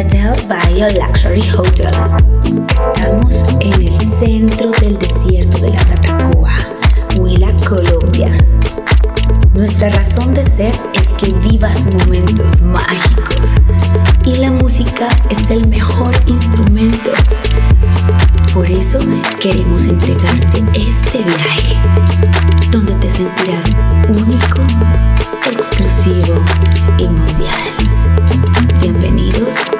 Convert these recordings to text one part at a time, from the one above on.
Batel Bio Luxury Hotel. Estamos en el centro del desierto de la Tatacoa, Huila, Colombia. Nuestra razón de ser es que vivas momentos mágicos y la música es el mejor instrumento. Por eso queremos entregarte este viaje, donde te sentirás único, exclusivo y mundial. Bienvenidos a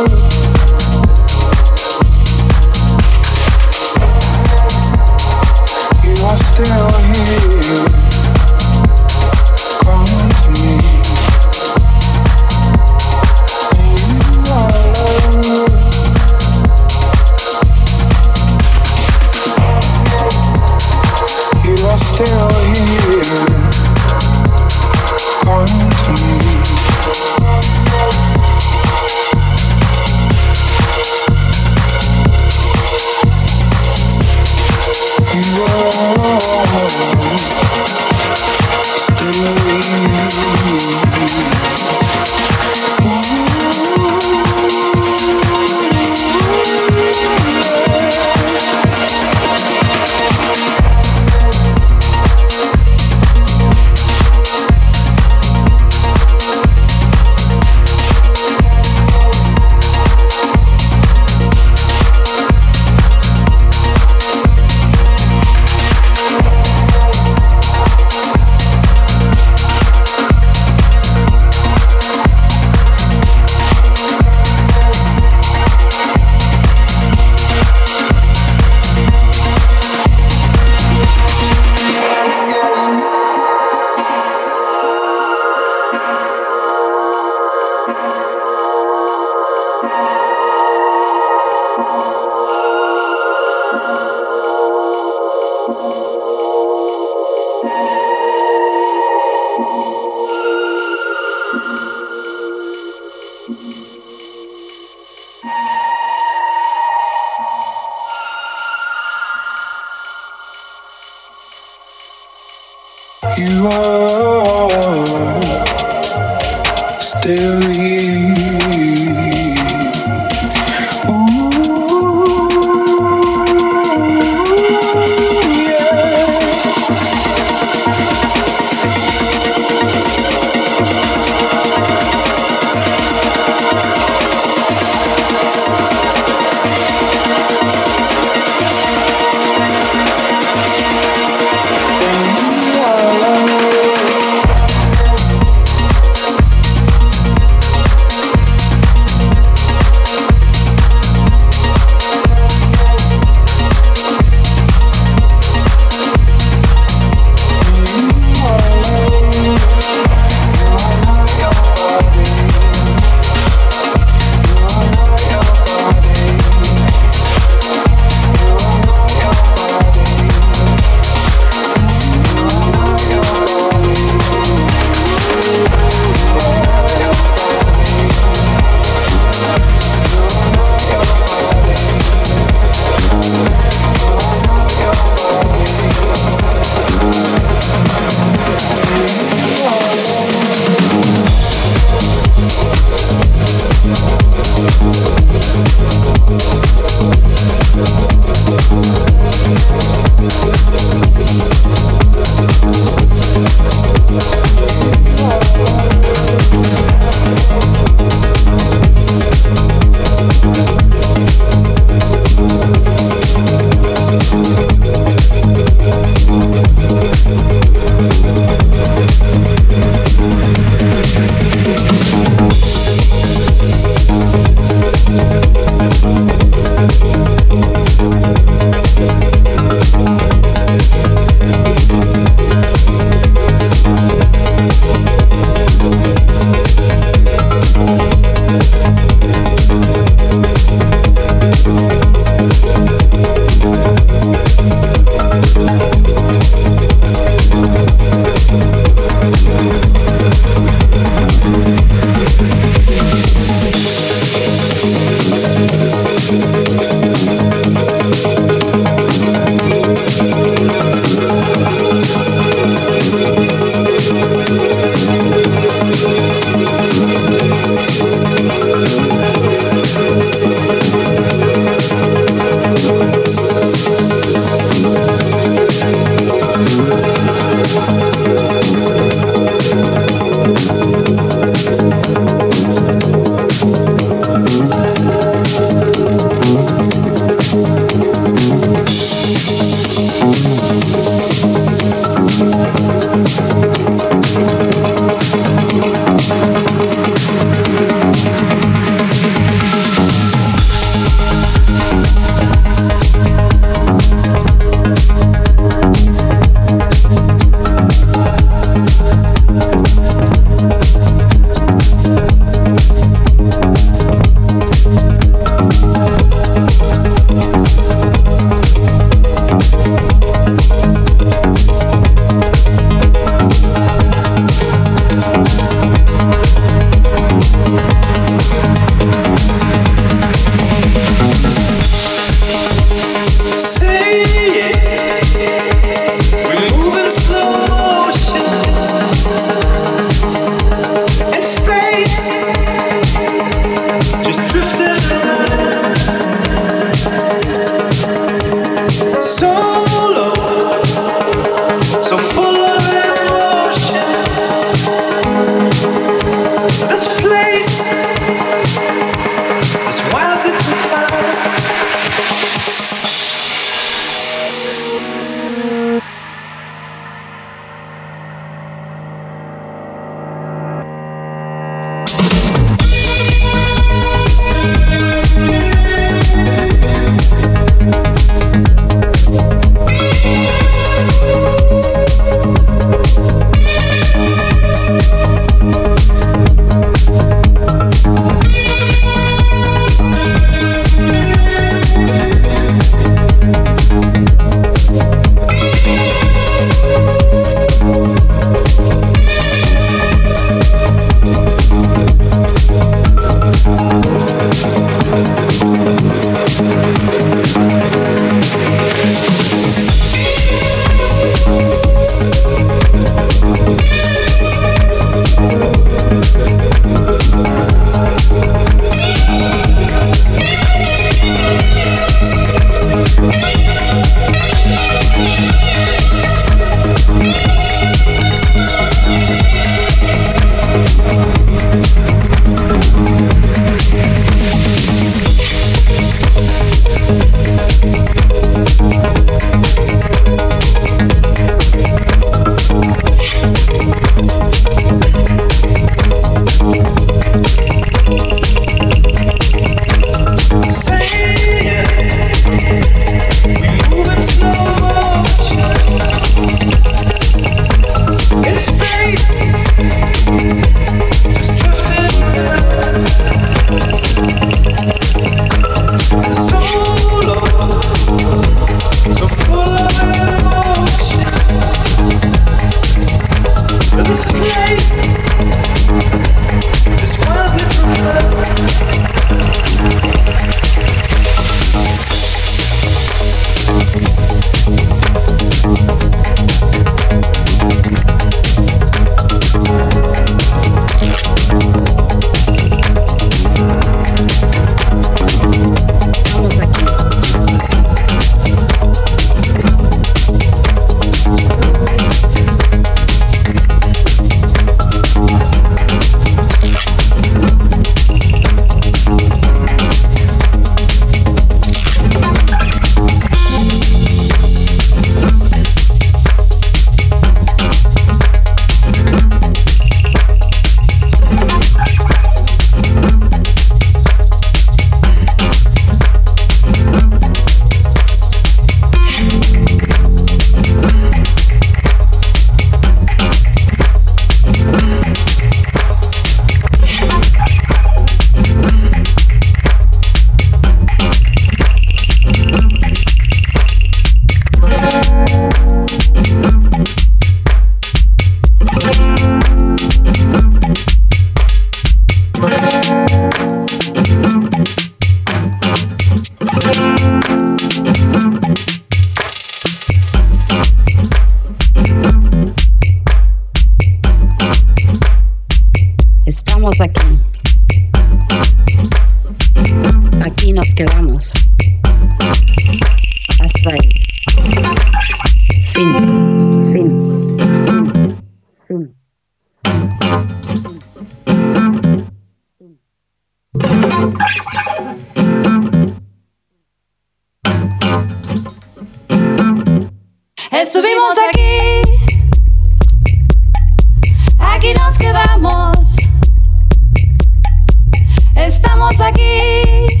Estamos aquí